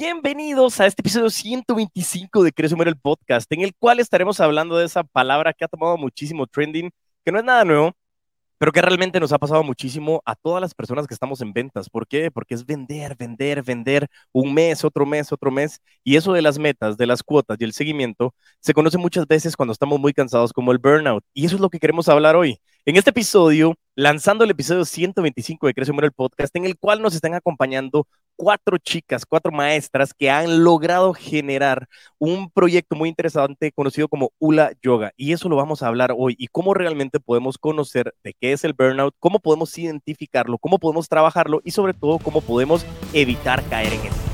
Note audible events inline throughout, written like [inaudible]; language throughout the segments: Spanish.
Bienvenidos a este episodio 125 de Crece el Podcast, en el cual estaremos hablando de esa palabra que ha tomado muchísimo trending, que no es nada nuevo, pero que realmente nos ha pasado muchísimo a todas las personas que estamos en ventas. ¿Por qué? Porque es vender, vender, vender un mes, otro mes, otro mes. Y eso de las metas, de las cuotas y el seguimiento se conoce muchas veces cuando estamos muy cansados como el burnout. Y eso es lo que queremos hablar hoy. En este episodio, lanzando el episodio 125 de Crece el Podcast, en el cual nos están acompañando cuatro chicas, cuatro maestras que han logrado generar un proyecto muy interesante conocido como ULA Yoga. Y eso lo vamos a hablar hoy y cómo realmente podemos conocer de qué es el burnout, cómo podemos identificarlo, cómo podemos trabajarlo y sobre todo cómo podemos evitar caer en él.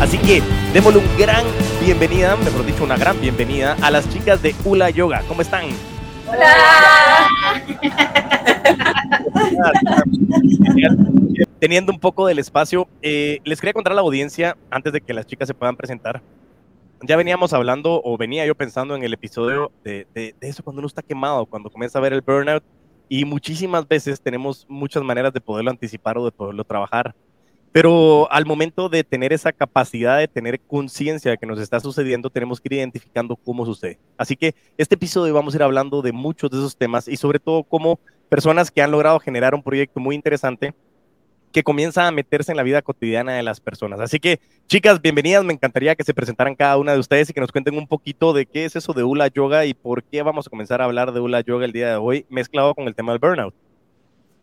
Así que démosle un gran bienvenida, mejor dicho, una gran bienvenida a las chicas de ULA Yoga. ¿Cómo están? Hola. [laughs] Teniendo un poco del espacio, eh, les quería contar a la audiencia, antes de que las chicas se puedan presentar, ya veníamos hablando, o venía yo pensando en el episodio de, de, eso cuando uno está quemado, cuando comienza a ver el burnout, y muchísimas veces tenemos muchas maneras de poderlo anticipar o de poderlo trabajar. Pero al momento de tener esa capacidad de tener conciencia de que nos está sucediendo, tenemos que ir identificando cómo sucede. Así que este episodio vamos a ir hablando de muchos de esos temas y sobre todo cómo personas que han logrado generar un proyecto muy interesante que comienza a meterse en la vida cotidiana de las personas. Así que, chicas, bienvenidas. Me encantaría que se presentaran cada una de ustedes y que nos cuenten un poquito de qué es eso de Ula Yoga y por qué vamos a comenzar a hablar de Ula Yoga el día de hoy, mezclado con el tema del burnout.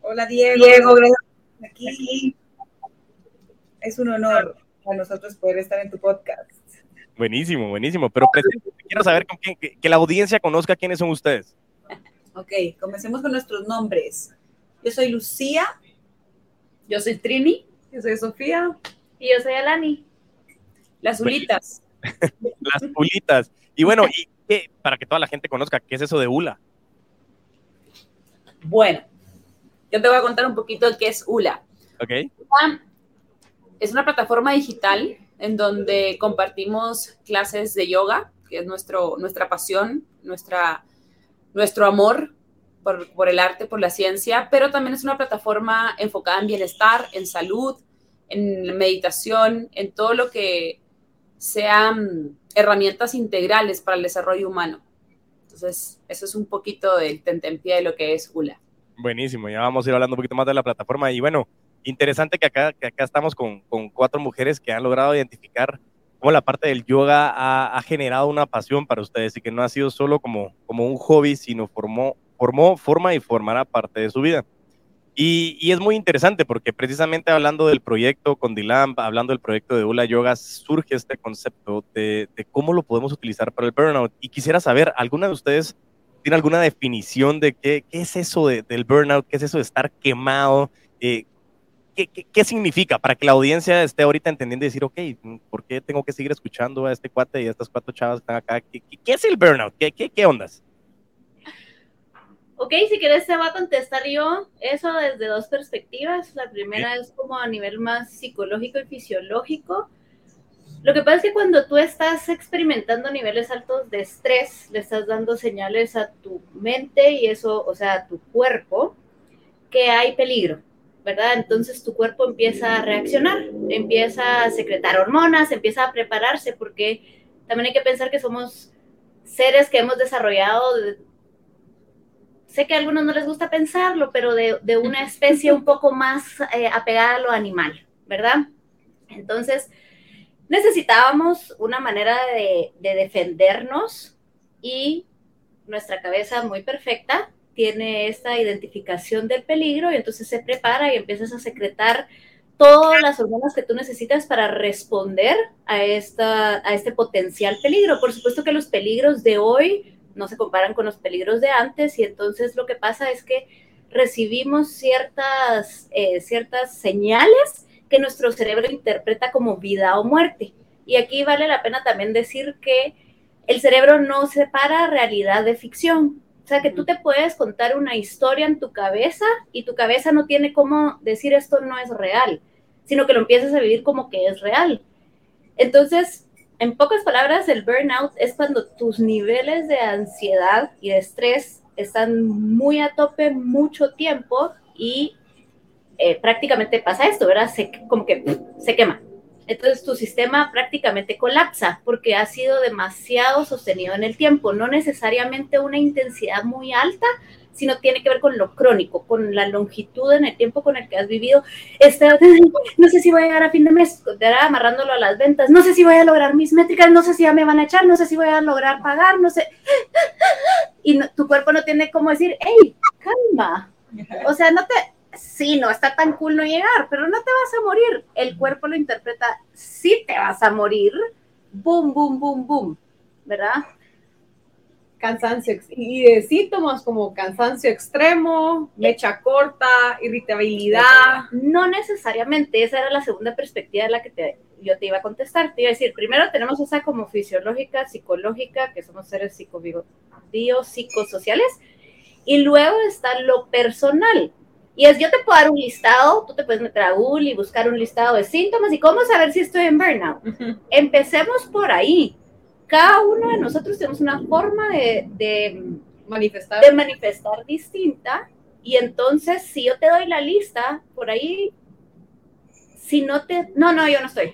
Hola, Diego. Diego, gracias. Aquí es un honor a nosotros poder estar en tu podcast. Buenísimo, buenísimo. Pero quiero saber con quién, que, la audiencia conozca quiénes son ustedes. Ok, comencemos con nuestros nombres. Yo soy Lucía. Yo soy Trini. Yo soy Sofía. Y yo soy Alani. Las Ulitas. [laughs] Las Ulitas. Y bueno, y qué, para que toda la gente conozca, ¿qué es eso de ULA? Bueno, yo te voy a contar un poquito qué es ULA. Ok es una plataforma digital en donde compartimos clases de yoga, que es nuestro, nuestra pasión, nuestra, nuestro amor por, el arte, por la ciencia, pero también es una plataforma enfocada en bienestar, en salud, en meditación, en todo lo que sean herramientas integrales para el desarrollo humano. Entonces, eso es un poquito del tentempié de lo que es ULA. Buenísimo, ya vamos a ir hablando un poquito más de la plataforma y bueno, interesante que acá, que acá estamos con, con, cuatro mujeres que han logrado identificar cómo la parte del yoga ha, ha, generado una pasión para ustedes y que no ha sido solo como, como un hobby, sino formó, formó, forma y formará parte de su vida. Y, y, es muy interesante porque precisamente hablando del proyecto con Dilam, hablando del proyecto de Ula Yoga, surge este concepto de, de, cómo lo podemos utilizar para el burnout. Y quisiera saber, ¿alguna de ustedes tiene alguna definición de qué, qué es eso de, del burnout? ¿Qué es eso de estar quemado? Eh, ¿qué, significa para que la audiencia esté ahorita entendiendo y decir, ok, ¿por qué tengo que seguir escuchando a este cuate y a estas cuatro chavas que están acá? ¿Qué, es el burnout? ¿Qué, qué, qué ondas? Ok, si quieres te va a contestar yo eso desde dos perspectivas. La primera es como a nivel más psicológico y fisiológico. Lo que pasa es que cuando tú estás experimentando niveles altos de estrés, le estás dando señales a tu mente y eso, o sea, a tu cuerpo, que hay peligro ¿verdad? Entonces tu cuerpo empieza a reaccionar, empieza a secretar hormonas, empieza a prepararse, porque también hay que pensar que somos seres que hemos desarrollado, sé que a algunos no les gusta pensarlo, pero de, una especie un poco más eh, apegada a lo animal, ¿verdad? Entonces, necesitábamos una manera de, de defendernos y nuestra cabeza muy perfecta tiene esta identificación del peligro y entonces se prepara y empiezas a secretar todas las hormonas que tú necesitas para responder a, esta, a este potencial peligro. Por supuesto que los peligros de hoy no se comparan con los peligros de antes y entonces lo que pasa es que recibimos ciertas, eh, ciertas señales que nuestro cerebro interpreta como vida o muerte. Y aquí vale la pena también decir que el cerebro no separa realidad de ficción. O sea, que tú te puedes contar una historia en tu cabeza y tu cabeza no tiene cómo decir esto no es real, sino que lo empiezas a vivir como que es real. Entonces, en pocas palabras, el burnout es cuando tus niveles de ansiedad y de estrés están muy a tope mucho tiempo y eh, prácticamente pasa esto, ¿verdad? Se, como que se quema. Entonces tu sistema prácticamente colapsa porque ha sido demasiado sostenido en el tiempo, no necesariamente una intensidad muy alta, sino tiene que ver con lo crónico, con la longitud en el tiempo con el que has vivido. Este, [laughs] no sé si voy a llegar a fin de mes, amarrándolo a las ventas, no sé si voy a lograr mis métricas, no sé si ya me van a echar, no sé si voy a lograr pagar, no sé. [laughs] Y tu cuerpo no tiene como decir, hey, calma. O sea, no te, sí, no está tan cool no llegar, pero no te vas a morir. El cuerpo lo interpreta, sí te vas a morir. Boom, boom, boom, boom. ¿Verdad? cansancio y de síntomas como cansancio extremo, mecha corta, irritabilidad. No necesariamente, esa era la segunda perspectiva de la que te, yo te iba a contestar. Te iba a decir, primero tenemos esa como fisiológica, psicológica, que somos seres psico psicosociales, y luego está lo personal. Y es, yo te puedo dar un listado, tú te puedes meter a Google y buscar un listado de síntomas y cómo saber si estoy en burnout. Empecemos por ahí cada uno de nosotros tenemos una forma de, manifestar. de manifestar distinta. Y entonces, si yo te doy la lista, por ahí, si no te... No, no, yo no estoy.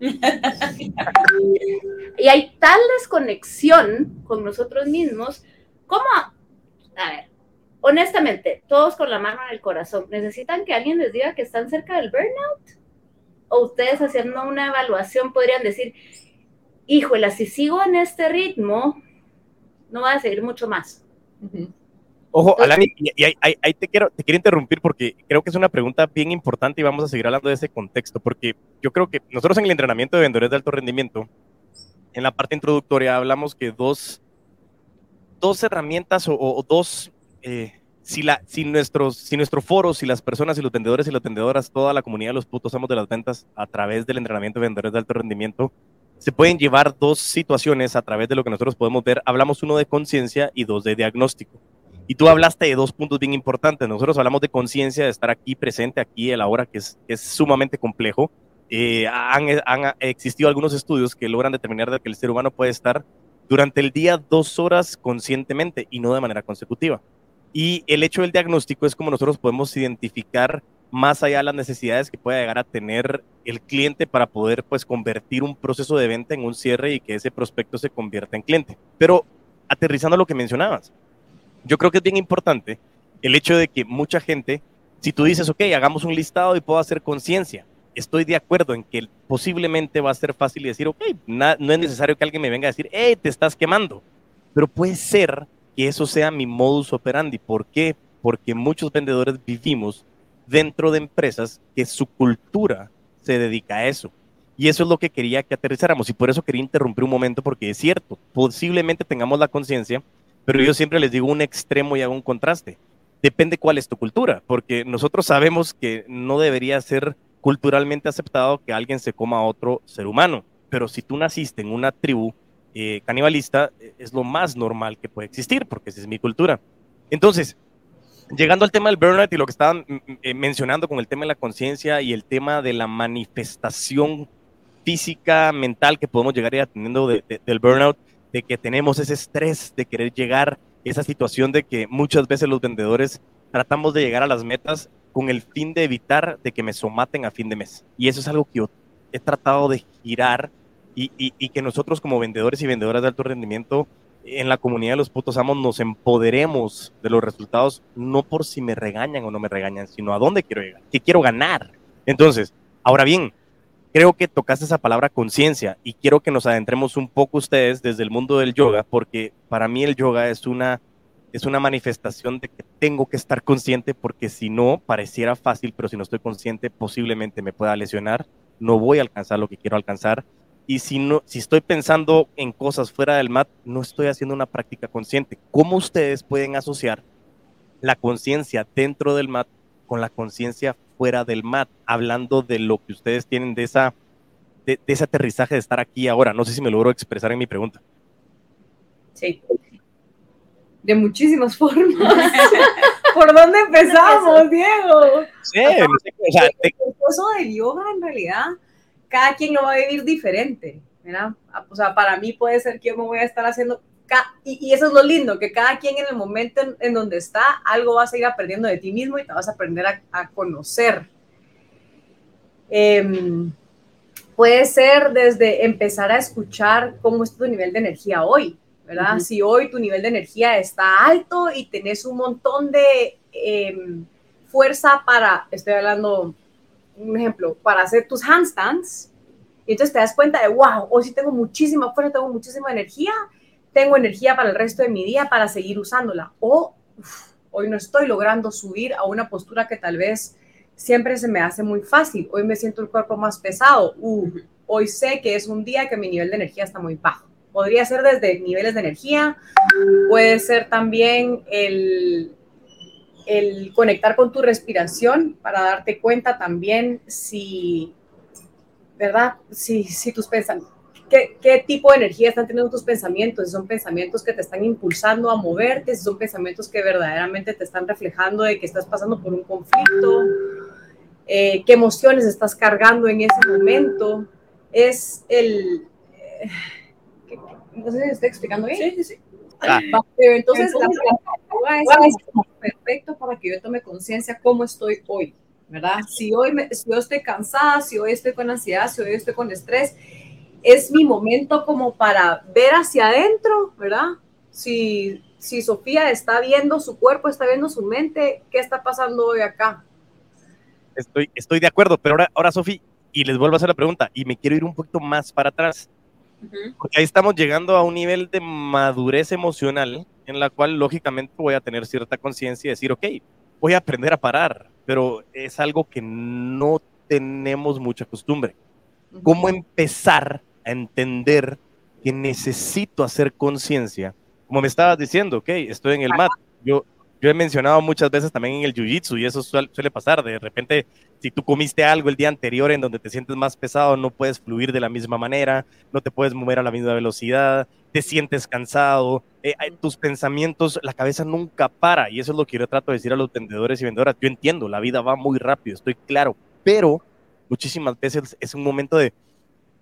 [laughs] y hay tal desconexión con nosotros mismos, como, a ver, honestamente, todos con la mano en el corazón, ¿necesitan que alguien les diga que están cerca del burnout? ¿O ustedes haciendo una evaluación podrían decir, híjole, si sigo en este ritmo, no voy a seguir mucho más. Ojo, Alani, y, ahí, te, quiero, te quiero interrumpir porque creo que es una pregunta bien importante y vamos a seguir hablando de ese contexto, porque yo creo que nosotros en el entrenamiento de vendedores de alto rendimiento, en la parte introductoria hablamos que dos, dos herramientas o, dos, eh, si, la, si, nuestros, si nuestro foro, si las personas y los vendedores y las vendedoras, toda la comunidad de los putos amos de las ventas a través del entrenamiento de vendedores de alto rendimiento, se pueden llevar dos situaciones a través de lo que nosotros podemos ver. Hablamos uno de conciencia y dos de diagnóstico. Y tú hablaste de dos puntos bien importantes. Nosotros hablamos de conciencia, de estar aquí presente, aquí, el ahora, que es, es sumamente complejo. Eh, han, han, existido algunos estudios que logran determinar que el ser humano puede estar durante el día dos horas conscientemente y no de manera consecutiva. Y el hecho del diagnóstico es como nosotros podemos identificar más allá las necesidades que pueda llegar a tener el cliente para poder pues convertir un proceso de venta en un cierre y que ese prospecto se convierta en cliente. Pero aterrizando lo que mencionabas, yo creo que es bien importante el hecho de que mucha gente, si tú dices, ok, hagamos un listado y puedo hacer conciencia, estoy de acuerdo en que posiblemente va a ser fácil decir, ok, no es necesario que alguien me venga a decir, hey, te estás quemando, pero puede ser que eso sea mi modus operandi. ¿Por qué? Porque muchos vendedores vivimos dentro de empresas que su cultura se dedica a eso. Y eso es lo que quería que aterrizáramos y por eso quería interrumpir un momento porque es cierto, posiblemente tengamos la conciencia, pero yo siempre les digo un extremo y hago un contraste. Depende cuál es tu cultura, porque nosotros sabemos que no debería ser culturalmente aceptado que alguien se coma a otro ser humano, pero si tú naciste en una tribu eh, canibalista, es lo más normal que puede existir, porque esa es mi cultura. Entonces, llegando al tema del burnout y lo que estaban mm, mm, eh, mencionando con el tema de la conciencia y el tema de la manifestación física, mental que podemos llegar a ir teniendo del burnout, de que tenemos ese estrés de querer llegar, esa situación de que muchas veces los vendedores tratamos de llegar a las metas con el fin de evitar de que me somaten a fin de mes. Y eso es algo que he tratado de girar y, y que nosotros como vendedores y vendedoras de alto rendimiento en la comunidad de los putos amos nos empoderemos de los resultados, no por si me regañan o no me regañan, sino a dónde quiero llegar, qué quiero ganar. Entonces, ahora bien, creo que tocaste esa palabra conciencia y quiero que nos adentremos un poco ustedes desde el mundo del yoga, porque para mí el yoga es una, es una manifestación de que tengo que estar consciente, porque si no, pareciera fácil, pero si no estoy consciente, posiblemente me pueda lesionar, no voy a alcanzar lo que quiero alcanzar y si, no, si estoy pensando en cosas fuera del mat, no estoy haciendo una práctica consciente. ¿Cómo ustedes pueden asociar la conciencia dentro del mat con la conciencia fuera del mat? Hablando de lo que ustedes tienen de, esa, de, ese aterrizaje de estar aquí ahora. No sé si me logro expresar en mi pregunta. Sí. De muchísimas formas. [laughs] ¿Por dónde empezamos, Diego? Sí, o sea, el curso del yoga en realidad cada quien lo va a vivir diferente, ¿verdad? O sea, para mí puede ser que yo me voy a estar haciendo, y, eso es lo lindo, que cada quien en el momento en, donde está, algo vas a ir aprendiendo de ti mismo y te vas a aprender a, conocer. Em, puede ser desde empezar a escuchar cómo es tu nivel de energía hoy, ¿verdad? Si hoy tu nivel de energía está alto y tenés un montón de em, fuerza para, estoy hablando, un ejemplo, para hacer tus handstands, y entonces te das cuenta de, wow, hoy sí tengo muchísima fuerza, tengo muchísima energía, tengo energía para el resto de mi día para seguir usándola. O hoy no estoy logrando subir a una postura que tal vez siempre se me hace muy fácil. Hoy me siento el cuerpo más pesado. hoy sé que es un día que mi nivel de energía está muy bajo. Podría ser desde niveles de energía, puede ser también el, el conectar con tu respiración para darte cuenta también si ¿verdad? Si, si tus pensamientos, ¿qué, ¿qué, tipo de energía están teniendo tus pensamientos? Si son pensamientos que te están impulsando a moverte, si son pensamientos que verdaderamente te están reflejando de que estás pasando por un conflicto, eh, qué emociones estás cargando en ese momento. Es el... Eh, no sé si estoy explicando bien. Sí, sí, sí. Ah. Entonces, Entonces la es perfecto para que yo tome conciencia cómo estoy hoy. ¿verdad? Si hoy, me, si yo estoy cansada, si hoy estoy con ansiedad, si hoy estoy con estrés, es mi momento como para ver hacia adentro, ¿verdad? Si, si Sofía está viendo su cuerpo, está viendo su mente, ¿qué está pasando hoy acá? Estoy, estoy de acuerdo, pero ahora, ahora Sofía, y les vuelvo a hacer la pregunta, y me quiero ir un poquito más para atrás, porque ahí estamos llegando a un nivel de madurez emocional en la cual lógicamente voy a tener cierta conciencia y decir, ok, voy a aprender a parar, pero es algo que no tenemos mucha costumbre. ¿Cómo empezar a entender que necesito hacer conciencia? Como me estabas diciendo, ok, estoy en el mat. Yo, yo he mencionado muchas veces también en el jiu-jitsu y eso suele, suele pasar. De repente, si tú comiste algo el día anterior en donde te sientes más pesado, no puedes fluir de la misma manera, no te puedes mover a la misma velocidad, te sientes cansado, eh, tus pensamientos, la cabeza nunca para. Y eso es lo que yo trato de decir a los vendedores y vendedoras. Yo entiendo, la vida va muy rápido, estoy claro, pero muchísimas veces es un momento de,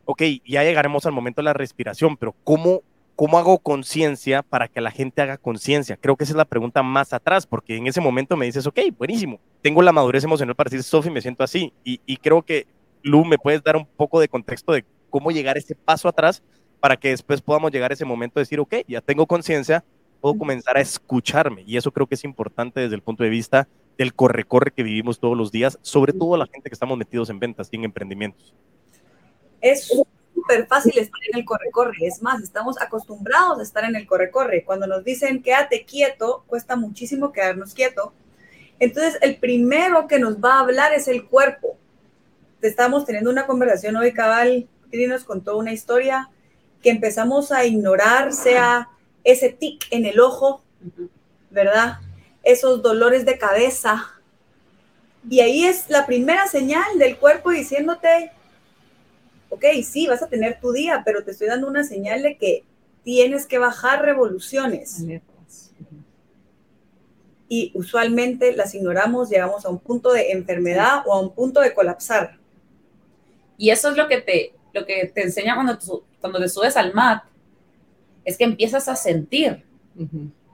ok, ya llegaremos al momento de la respiración, pero ¿cómo, cómo hago conciencia para que la gente haga conciencia? Creo que esa es la pregunta más atrás, porque en ese momento me dices, ok, buenísimo, tengo la madurez emocional para decir, Sofi, me siento así. Y, y creo que, Lu, me puedes dar un poco de contexto de cómo llegar ese paso atrás para que después podamos llegar a ese momento de decir, ok, ya tengo conciencia, puedo comenzar a escucharme. Y eso creo que es importante desde el punto de vista del corre-corre que vivimos todos los días, sobre todo la gente que estamos metidos en ventas y en emprendimientos. Es súper fácil estar en el corre-corre. Es más, estamos acostumbrados a estar en el corre-corre. Cuando nos dicen quédate quieto, cuesta muchísimo quedarnos quieto. Entonces, el primero que nos va a hablar es el cuerpo. Estamos teniendo una conversación hoy, cabal. Tini nos contó una historia que empezamos a ignorar, sea ese tic en el ojo, ¿verdad? Esos dolores de cabeza. Y ahí es la primera señal del cuerpo diciéndote, ok, sí, vas a tener tu día, pero te estoy dando una señal de que tienes que bajar revoluciones. Y usualmente las ignoramos, llegamos a un punto de enfermedad o a un punto de colapsar. Y eso es lo que te, lo que te enseña cuando, cuando te subes al mat, es que empiezas a sentir.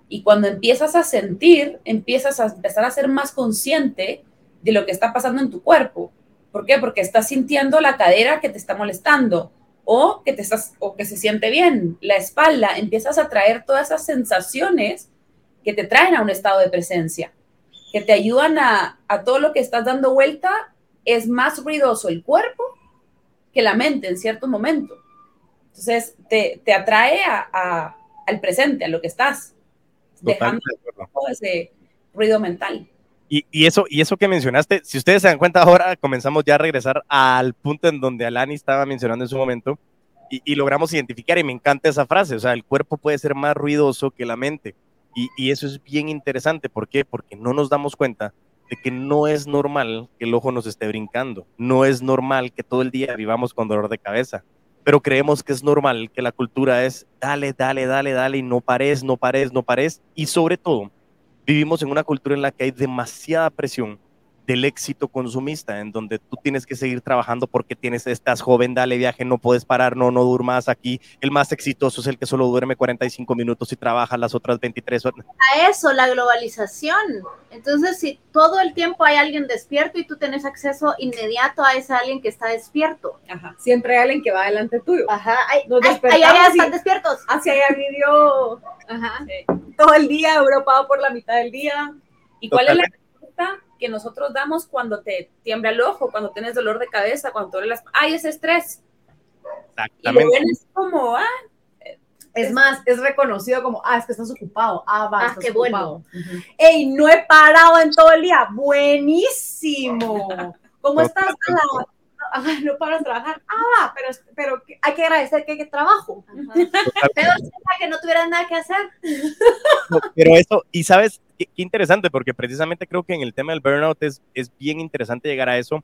Y cuando empiezas a sentir, empiezas a empezar a ser más consciente de lo que está pasando en tu cuerpo. ¿Por qué? Porque estás sintiendo la cadera que te está molestando o que, te estás, o que se siente bien, la espalda. Empiezas a traer todas esas sensaciones que te traen a un estado de presencia, que te ayudan a, a todo lo que estás dando vuelta. Es más ruidoso el cuerpo que la mente en cierto momento. Entonces, te, te atrae a, al presente, a lo que estás, dejando todo ese ruido mental. Y, eso, y eso que mencionaste, si ustedes se dan cuenta [laughs] ahora, comenzamos ya a regresar al punto en donde Alani estaba mencionando en su momento y, y, logramos identificar, y me encanta esa frase, o sea, el cuerpo puede ser más ruidoso que la mente. Y, y eso es bien interesante, ¿por qué? Porque no nos damos cuenta de que no es normal que el ojo nos esté brincando, no es normal que todo el día vivamos con dolor de cabeza, pero creemos que es normal que la cultura es dale, dale, dale, dale y no pares, no pares, no pares y sobre todo vivimos en una cultura en la que hay demasiada presión del éxito consumista, en donde tú tienes que seguir trabajando porque tienes, estás joven, dale viaje, no puedes parar, no, no durmas aquí. El más exitoso es el que solo duerme 45 minutos y trabaja las otras 23 horas. A eso, la globalización. Entonces, si todo el tiempo hay alguien despierto y tú tienes acceso inmediato a ese alguien que está despierto. Ajá. Siempre hay alguien que va delante tuyo. Ajá. Hay, Nos hay- hay- y- están despiertos. Hacia allá vivió Ajá. todo el día, europado por la mitad del día. ¿Y cuál es la respuesta que nosotros damos cuando te tiembla el ojo, cuando tienes dolor de cabeza, cuando te duele las... ¡Ay, es estrés! Y Exactamente. ven es como, ah, Es más, es reconocido como, ah, es que estás ocupado. Ah, va, Ah, estás qué bueno. ocupado. ¡Ey, no he parado en todo el día! ¡Buenísimo! [laughs] ¿Cómo estás? Ah, [laughs] ah, no paro de trabajar. Ah, va, pero, pero hay que agradecer que hay que trabajo. [laughs] Sería que no tuvieras nada que hacer. Pero eso, y sabes, qué, qué interesante, porque precisamente creo que en el tema del burnout es, es bien interesante llegar a eso.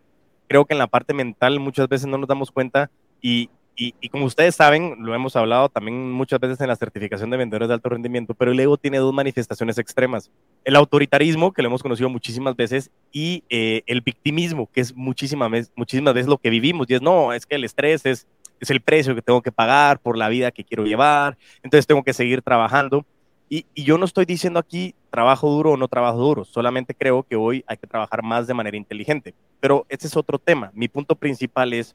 Creo que en la parte mental muchas veces no nos damos cuenta y, y, y como ustedes saben, lo hemos hablado también muchas veces en la certificación de vendedores de alto rendimiento, pero el ego tiene dos manifestaciones extremas. El autoritarismo, que lo hemos conocido muchísimas veces, y eh, el victimismo, que es muchísimas muchísimas veces lo que vivimos. Y es, no, es que el estrés es, es el precio que tengo que pagar por la vida que quiero llevar, entonces tengo que seguir trabajando. Y, y, yo no estoy diciendo aquí trabajo duro o no trabajo duro, solamente creo que hoy hay que trabajar más de manera inteligente. Pero ese es otro tema. Mi punto principal es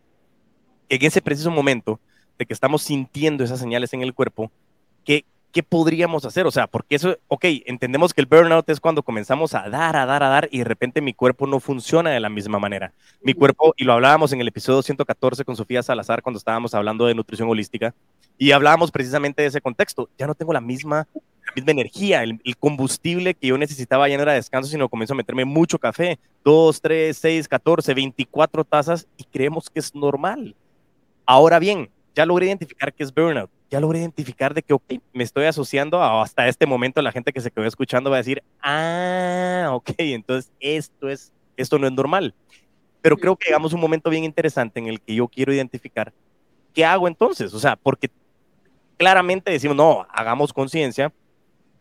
en ese preciso momento de que estamos sintiendo esas señales en el cuerpo, ¿qué, ¿qué podríamos hacer? O sea, porque eso, ok, entendemos que el burnout es cuando comenzamos a dar, a dar, a dar y de repente mi cuerpo no funciona de la misma manera. Mi cuerpo, y lo hablábamos en el episodio 114 con Sofía Salazar cuando estábamos hablando de nutrición holística, y hablábamos precisamente de ese contexto. Ya no tengo la misma la misma energía, el, el, combustible que yo necesitaba ya no era descanso, sino comienzo a meterme mucho café, 2, 3, 6, 14, 24 tazas y creemos que es normal. Ahora bien, ya logré identificar que es burnout, ya logré identificar de que, ok, me estoy asociando a, hasta este momento la gente que se quedó escuchando va a decir, ah, ok, entonces esto, es, esto no es normal. Pero creo que llegamos a un momento bien interesante en el que yo quiero identificar qué hago entonces, o sea, porque claramente decimos, no, hagamos conciencia,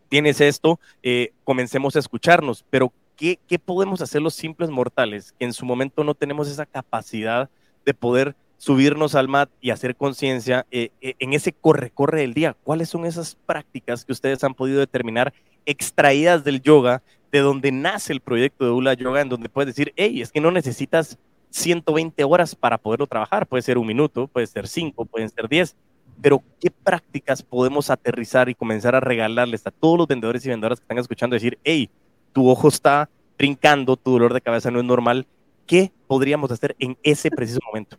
tienes esto, eh, comencemos a escucharnos, pero ¿qué, ¿qué, podemos hacer los simples mortales que en su momento no tenemos esa capacidad de poder subirnos al mat y hacer conciencia eh, eh, en ese corre-corre del día? ¿Cuáles son esas prácticas que ustedes han podido determinar extraídas del yoga, de donde nace el proyecto de Ula Yoga, en donde puedes decir, hey, es que no necesitas 120 horas para poderlo trabajar, puede ser un minuto, puede ser cinco, pueden ser 10, pero ¿qué prácticas podemos aterrizar y comenzar a regalarles a todos los vendedores y vendedoras que están escuchando decir, hey, tu ojo está brincando, tu dolor de cabeza no es normal? ¿Qué podríamos hacer en ese preciso momento?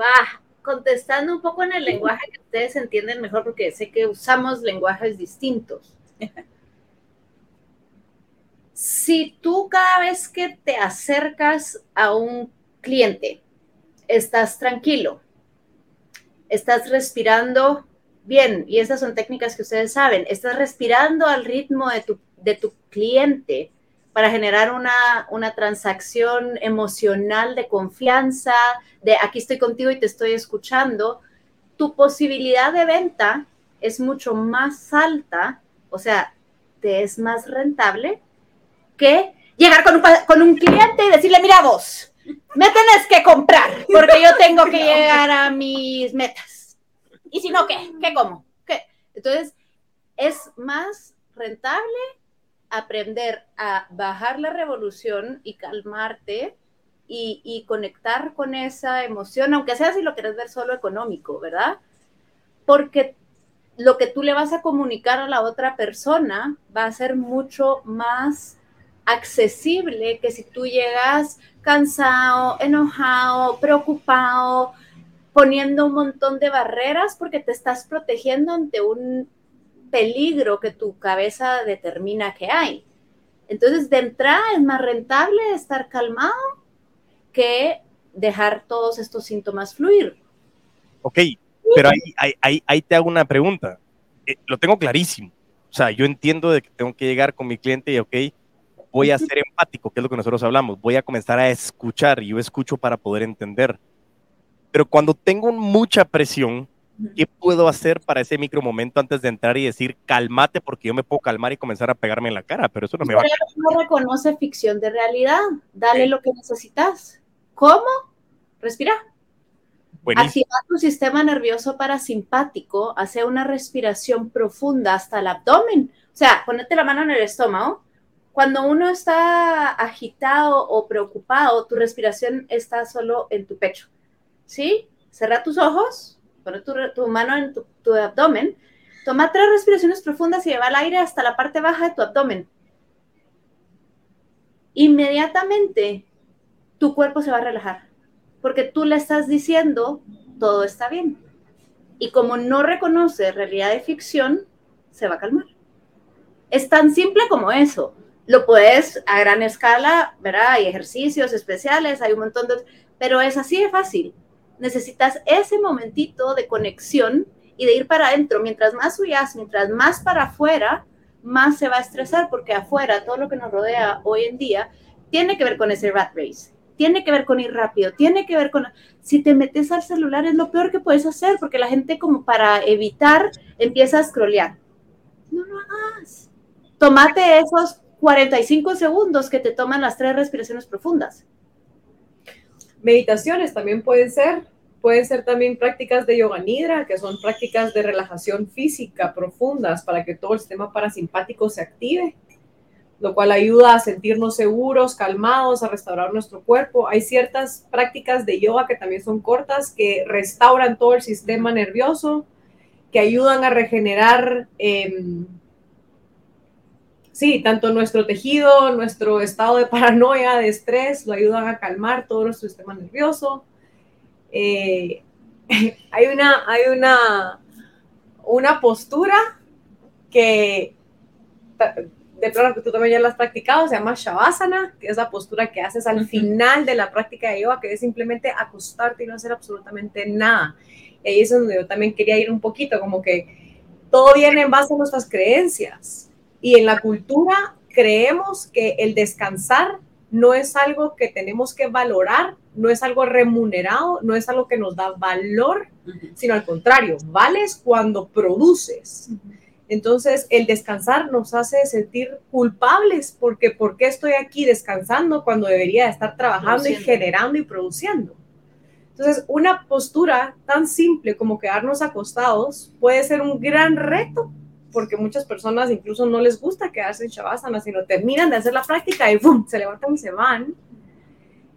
Va, contestando un poco en el lenguaje que ustedes entienden mejor, porque sé que usamos lenguajes distintos. si tú cada vez que te acercas a un cliente, estás tranquilo, estás respirando bien, y esas son técnicas que ustedes saben, estás respirando al ritmo de tu, de tu cliente para generar una, una, transacción emocional de confianza, de aquí estoy contigo y te estoy escuchando, tu posibilidad de venta es mucho más alta, o sea, te es más rentable que llegar con un, con un cliente y decirle, mira vos, me tenés que comprar porque yo tengo que [laughs] llegar a mis metas. Y si no, ¿qué? ¿Qué como? ¿Qué? Entonces, es más rentable aprender a bajar la revolución y calmarte y, y, conectar con esa emoción, aunque sea si lo quieres ver solo económico, ¿verdad? Porque lo que tú le vas a comunicar a la otra persona va a ser mucho más accesible que si tú llegas cansado, enojado, preocupado, poniendo un montón de barreras porque te estás protegiendo ante un peligro que tu cabeza determina que hay. Entonces, de entrada es más rentable estar calmado que dejar todos estos síntomas fluir. Ok, pero ahí, ahí, ahí, ahí te hago una pregunta. Eh, lo tengo clarísimo. O sea, yo entiendo de que tengo que llegar con mi cliente y, ok, voy a ser empático, que es lo que nosotros hablamos. Voy a comenzar a escuchar y yo escucho para poder entender. Pero cuando tengo mucha presión, ¿Qué puedo hacer para ese micro momento antes de entrar y decir, cálmate, porque yo me puedo calmar y comenzar a pegarme en la cara? Pero eso no me va a... No reconoce ficción de realidad. Dale lo que necesitas. ¿Cómo? Respira. Activa tu sistema nervioso parasimpático, hace una respiración profunda hasta el abdomen. O sea, ponete la mano en el estómago. Cuando uno está agitado o preocupado, tu respiración está solo en tu pecho. ¿Sí? Cerra tus ojos, pone tu, mano en tu, abdomen, toma tres respiraciones profundas y lleva el aire hasta la parte baja de tu abdomen. Inmediatamente tu cuerpo se va a relajar porque tú le estás diciendo todo está bien. Y como no reconoce realidad de ficción, se va a calmar. Es tan simple como eso. Lo puedes a gran escala, ¿verdad? Hay ejercicios especiales, hay un montón de... Pero es así de fácil. Necesitas ese momentito de conexión y de ir para adentro. Mientras más huyas, mientras más para afuera, más se va a estresar porque afuera, todo lo que nos rodea hoy en día, tiene que ver con ese rat race tiene que ver con ir rápido, tiene que ver con... Si te metes al celular es lo peor que puedes hacer, porque la gente como para evitar empieza a scrollear. No lo hagas. Tómate esos 45 segundos que te toman las tres respiraciones profundas. Meditaciones también pueden ser, pueden ser también prácticas de yoga nidra, que son prácticas de relajación física profundas para que todo el sistema parasimpático se active lo cual ayuda a sentirnos seguros, calmados, a restaurar nuestro cuerpo. Hay ciertas prácticas de yoga que también son cortas, que restauran todo el sistema nervioso, que ayudan a regenerar, em, sí, tanto nuestro tejido, nuestro estado de paranoia, de estrés, lo ayudan a calmar todo nuestro sistema nervioso. Eh, [laughs] hay una, hay una, una postura que de pronto que tú también ya lo has practicado, se llama Shavasana, que es la postura que haces al final de la práctica de yoga, que es simplemente acostarte y no hacer absolutamente nada. Y ahí es donde yo también quería ir un poquito, como que todo viene en base a nuestras creencias. Y en la cultura creemos que el descansar no es algo que tenemos que valorar, no es algo remunerado, no es algo que nos da valor, sino al contrario, vales cuando produces. Entonces, el descansar nos hace sentir culpables porque ¿por qué estoy aquí descansando cuando debería estar trabajando y generando y produciendo? Entonces, una postura tan simple como quedarnos acostados puede ser un gran reto porque muchas personas incluso no les gusta quedarse en Shavasana, sino terminan de hacer la práctica y ¡bum! se levantan y se van.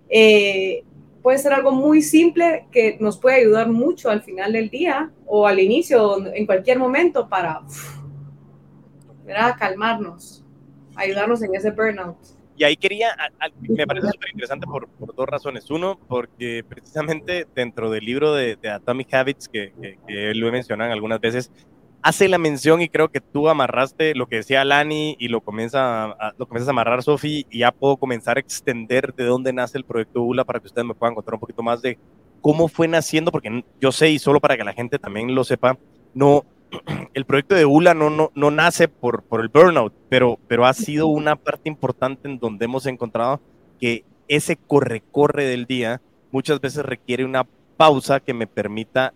Eh, puede ser algo muy simple que nos puede ayudar mucho al final del día o al inicio, en cualquier momento para a calmarnos, ayudarnos en ese burnout. Y ahí quería, me parece súper interesante por, por, dos razones. Uno, porque precisamente dentro del libro de, Atomic Habits, que, que, lo he mencionado algunas veces, hace la mención y creo que tú amarraste lo que decía Lani y lo, comienza a, lo comienzas a amarrar, Sofi, y ya puedo comenzar a extender de dónde nace el proyecto ULA para que ustedes me puedan contar un poquito más de cómo fue naciendo, porque yo sé, y solo para que la gente también lo sepa, no, [clears throat] el proyecto de ULA no, no, no nace por, por el burnout, pero, pero ha sido una parte importante en donde hemos encontrado que ese corre-corre del día muchas veces requiere una pausa que me permita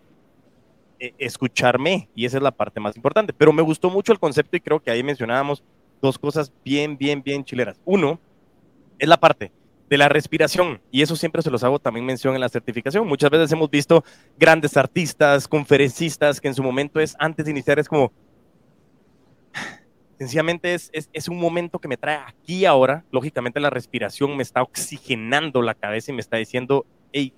escucharme y esa es la parte más importante. Pero me gustó mucho el concepto y creo que ahí mencionábamos dos cosas bien, bien, bien chileras. Uno es la parte de la respiración. Y eso siempre se los hago también mención en la certificación. Muchas veces hemos visto grandes artistas, conferencistas, que en su momento es, antes de iniciar, es como, sencillamente es, es, un momento que me trae aquí ahora. Lógicamente la respiración me está oxigenando la cabeza y me está diciendo, hey,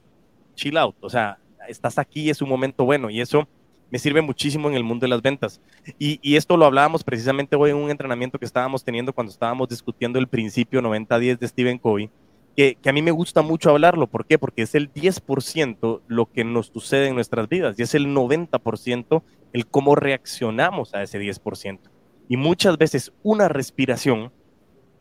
chill out, o sea, estás aquí, es un momento bueno. Y eso me sirve muchísimo en el mundo de las ventas. Y, esto lo hablábamos precisamente hoy en un entrenamiento que estábamos teniendo cuando estábamos discutiendo el principio 90-10 de Stephen Covey que, a mí me gusta mucho hablarlo. ¿Por qué? Porque es el 10% lo que nos sucede en nuestras vidas y es el 90% el cómo reaccionamos a ese 10%. Y muchas veces una respiración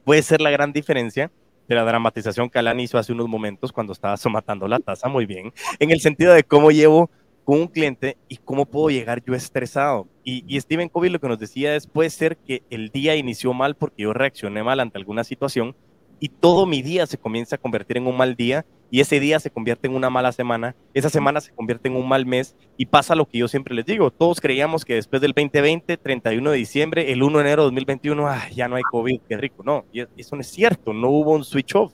puede ser la gran diferencia de la dramatización que Alan hizo hace unos momentos cuando estaba somatando la taza muy bien, en el sentido de cómo llevo con un cliente y cómo puedo llegar yo estresado. Y, y Stephen Covey lo que nos decía es, puede ser que el día inició mal porque yo reaccioné mal ante alguna situación, y todo mi día se comienza a convertir en un mal día y ese día se convierte en una mala semana, esa semana se convierte en un mal mes y pasa lo que yo siempre les digo, todos creíamos que después del 2020, 31 de diciembre, el 1 de enero de 2021, ah, ya no hay COVID, qué rico, no, y eso no es cierto, no hubo un switch off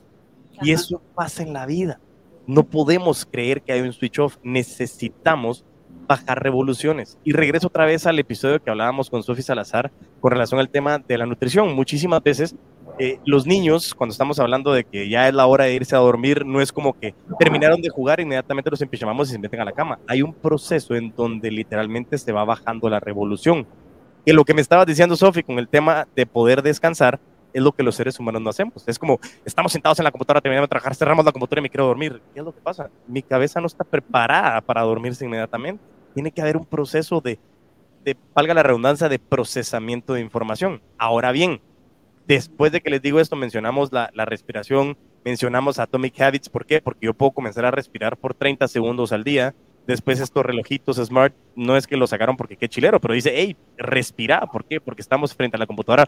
y eso pasa en la vida. No podemos creer que hay un switch off, necesitamos bajar revoluciones. Y regreso otra vez al episodio que hablábamos con Sofi Salazar con relación al tema de la nutrición. Muchísimas veces eh, los niños, cuando estamos hablando de que ya es la hora de irse a dormir, no es como que terminaron de jugar inmediatamente los empijamamos y se meten a la cama. Hay un proceso en donde literalmente se va bajando la revolución. Que lo que me estaba diciendo Sofi con el tema de poder descansar es lo que los seres humanos no hacemos. Es como, estamos sentados en la computadora, terminamos de trabajar, cerramos la computadora y me quiero dormir. ¿Qué es lo que pasa? Mi cabeza no está preparada para dormirse inmediatamente. Tiene que haber un proceso de, de valga la redundancia, de procesamiento de información. Ahora bien, después de que les digo esto, mencionamos la, respiración, mencionamos Atomic Habits. ¿Por qué? Porque yo puedo comenzar a respirar por 30 segundos al día. Después estos relojitos smart, no es que lo sacaron porque qué chilero, pero dice, hey, respira. ¿Por qué? Porque estamos frente a la computadora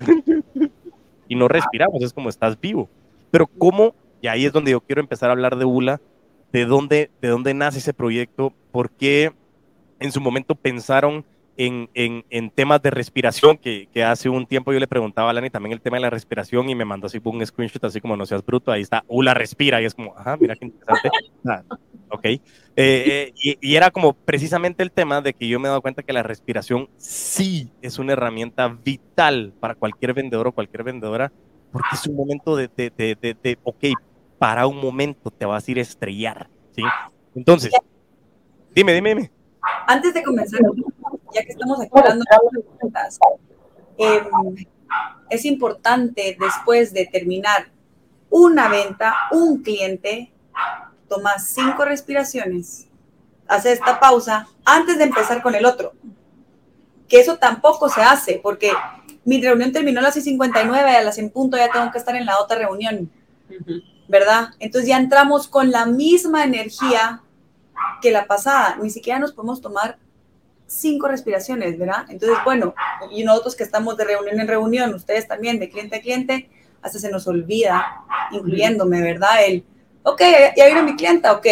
[laughs] y no respiramos, es como estás vivo. Pero cómo, y ahí es donde yo quiero empezar a hablar de ULA, de dónde, de dónde nace ese proyecto, por qué en su momento pensaron en, en, en, temas de respiración, que, que, hace un tiempo yo le preguntaba a Lani también el tema de la respiración y me mandó así un screenshot así como no seas bruto, ahí está, ULA respira y es como, ajá, mira qué interesante. [laughs] Ah, ok. Eh, eh, y, y, era como precisamente el tema de que yo me he dado cuenta que la respiración sí es una herramienta vital para cualquier vendedor o cualquier vendedora, porque es un momento de, de, de, de, de ok, para un momento te vas a ir a estrellar, ¿sí? Entonces, dime, dime, dime. Antes de comenzar, ya que estamos aquí hablando de preguntas, eh, es importante después de terminar una venta, un cliente, toma cinco respiraciones, hace esta pausa antes de empezar con el otro. Que eso tampoco se hace, porque mi reunión terminó a las 59 y a las en punto ya tengo que estar en la otra reunión, ¿verdad? Entonces ya entramos con la misma energía que la pasada, ni siquiera nos podemos tomar cinco respiraciones, ¿verdad? Entonces, bueno, y nosotros que estamos de reunión en reunión, ustedes también, de cliente a cliente, hasta se nos olvida, incluyéndome, ¿verdad? El, ok, ya vino mi clienta, ok.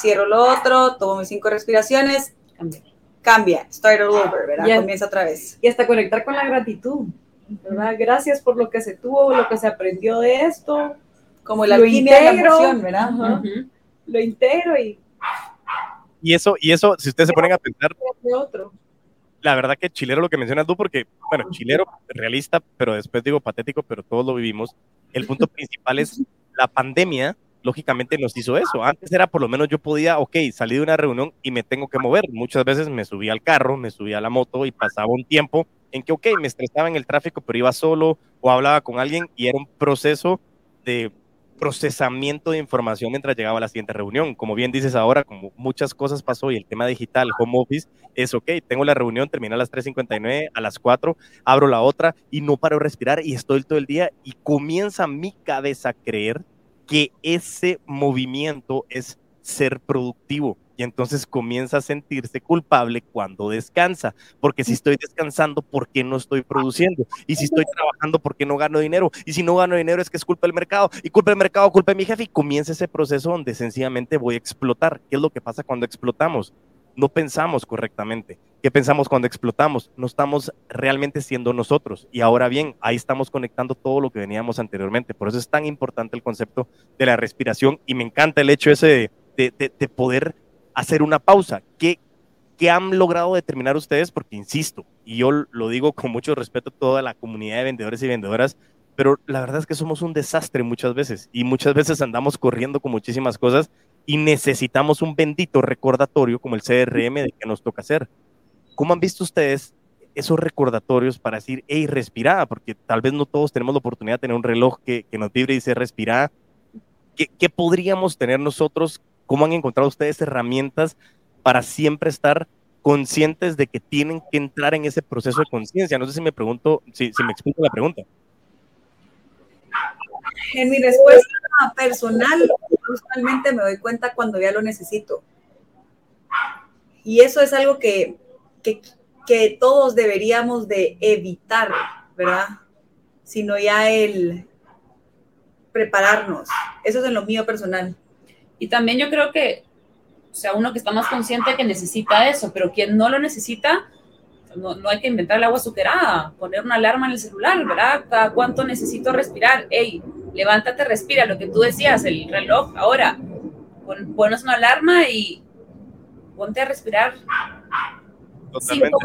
Cierro lo otro, tomo mis cinco respiraciones, cambia, cambia start all over, ¿verdad? Ya. Comienza otra vez. Y hasta conectar con la gratitud, ¿verdad? Gracias por lo que se tuvo, lo que se aprendió de esto. Como la alquimia de la emoción, ¿verdad? Ajá. Lo integro y Y eso, y eso, si ustedes se ponen a pensar, de otro. la verdad que chilero lo que mencionas tú, porque, bueno, chilero, realista, pero después digo patético, pero todos lo vivimos. El punto [laughs] principal es la pandemia, lógicamente nos hizo eso. Antes era por lo menos yo podía, ok, salí de una reunión y me tengo que mover. Muchas veces me subía al carro, me subía a la moto y pasaba un tiempo en que, ok, me estresaba en el tráfico, pero iba solo o hablaba con alguien y era un proceso de procesamiento de información mientras llegaba a la siguiente reunión. Como bien dices ahora, como muchas cosas pasó y el tema digital, home office, es ok, tengo la reunión, termina a las 3.59, a las 4, abro la otra y no paro de respirar y estoy todo el día y comienza mi cabeza a creer que ese movimiento es ser productivo y entonces comienza a sentirse culpable cuando descansa, porque si estoy descansando, ¿por qué no estoy produciendo? Y si estoy trabajando, ¿por qué no gano dinero? Y si no gano dinero es que es culpa del mercado, y culpa del mercado, culpa de mi jefe, y comienza ese proceso donde sencillamente voy a explotar. ¿Qué es lo que pasa cuando explotamos? No pensamos correctamente. ¿Qué pensamos cuando explotamos? No estamos realmente siendo nosotros. Y ahora bien, ahí estamos conectando todo lo que veníamos anteriormente. Por eso es tan importante el concepto de la respiración y me encanta el hecho ese de, de, de, de poder hacer una pausa. ¿Qué, ¿Qué han logrado determinar ustedes? Porque insisto, y yo lo digo con mucho respeto a toda la comunidad de vendedores y vendedoras, pero la verdad es que somos un desastre muchas veces y muchas veces andamos corriendo con muchísimas cosas y necesitamos un bendito recordatorio como el CRM de que nos toca hacer. ¿Cómo han visto ustedes esos recordatorios para decir, hey, respira? Porque tal vez no todos tenemos la oportunidad de tener un reloj que, que nos vibre y dice, respira. ¿Qué, ¿Qué podríamos tener nosotros ¿Cómo han encontrado ustedes herramientas para siempre estar conscientes de que tienen que entrar en ese proceso de conciencia? No sé si me pregunto, si, me explico la pregunta. En mi respuesta personal, usualmente me doy cuenta cuando ya lo necesito. Y eso es algo que, que, que todos deberíamos de evitar, ¿verdad? Sino ya el prepararnos. Eso es en lo mío personal. Y también yo creo que, o sea, uno que está más consciente que necesita eso, pero quien no lo necesita, no, no, hay que inventar el agua azucarada, poner una alarma en el celular, ¿verdad? Cada cuánto necesito respirar. Ey, levántate, respira, lo que tú decías, el reloj, ahora, pon, pones una alarma y ponte a respirar. Totalmente.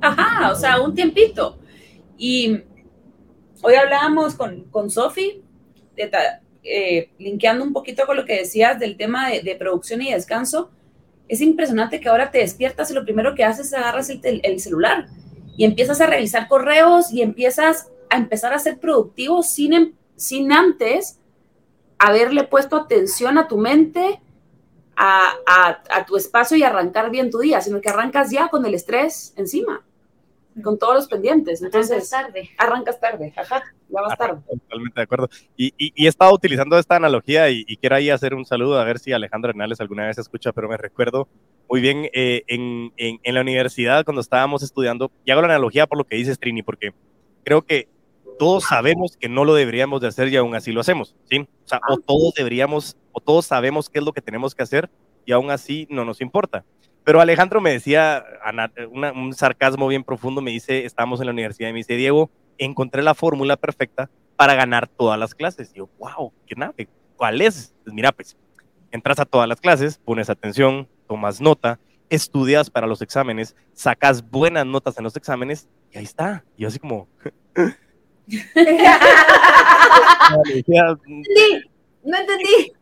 ajá, o sea, un tiempito. Y hoy hablábamos con, con Sofi, eh, linkeando un poquito con lo que decías del tema de, de, producción y descanso. Es impresionante que ahora te despiertas y lo primero que haces es agarras el, el, celular y empiezas a revisar correos y empiezas a empezar a ser productivo sin, em, sin antes haberle puesto atención a tu mente, a, a, a, tu espacio y arrancar bien tu día, sino que arrancas ya con el estrés encima, con todos los pendientes. Entonces, arrancas tarde. Arrancas tarde, ajá, ya vas tarde. Totalmente de acuerdo. Y, y, y, he estado utilizando esta analogía y, y, quiero ahí hacer un saludo a ver si Alejandro Hernández alguna vez escucha, pero me recuerdo muy bien eh, en, en, en, la universidad cuando estábamos estudiando, y hago la analogía por lo que dices, Trini, porque creo que todos sabemos que no lo deberíamos de hacer y aún así lo hacemos, ¿sí? O sea, o todos deberíamos, o todos sabemos qué es lo que tenemos que hacer y aún así no nos importa. Pero Alejandro me decía, una, un sarcasmo bien profundo, me dice, estábamos en la universidad y me dice, Diego, encontré la fórmula perfecta para ganar todas las clases. Y yo, wow, qué nave, ¿cuál es? Pues mira, pues, entras a todas las clases, pones atención, tomas nota, estudias para los exámenes, sacas buenas notas en los exámenes y ahí está. Y yo así como... [laughs] [laughs] [laughs] entendí, no entendí.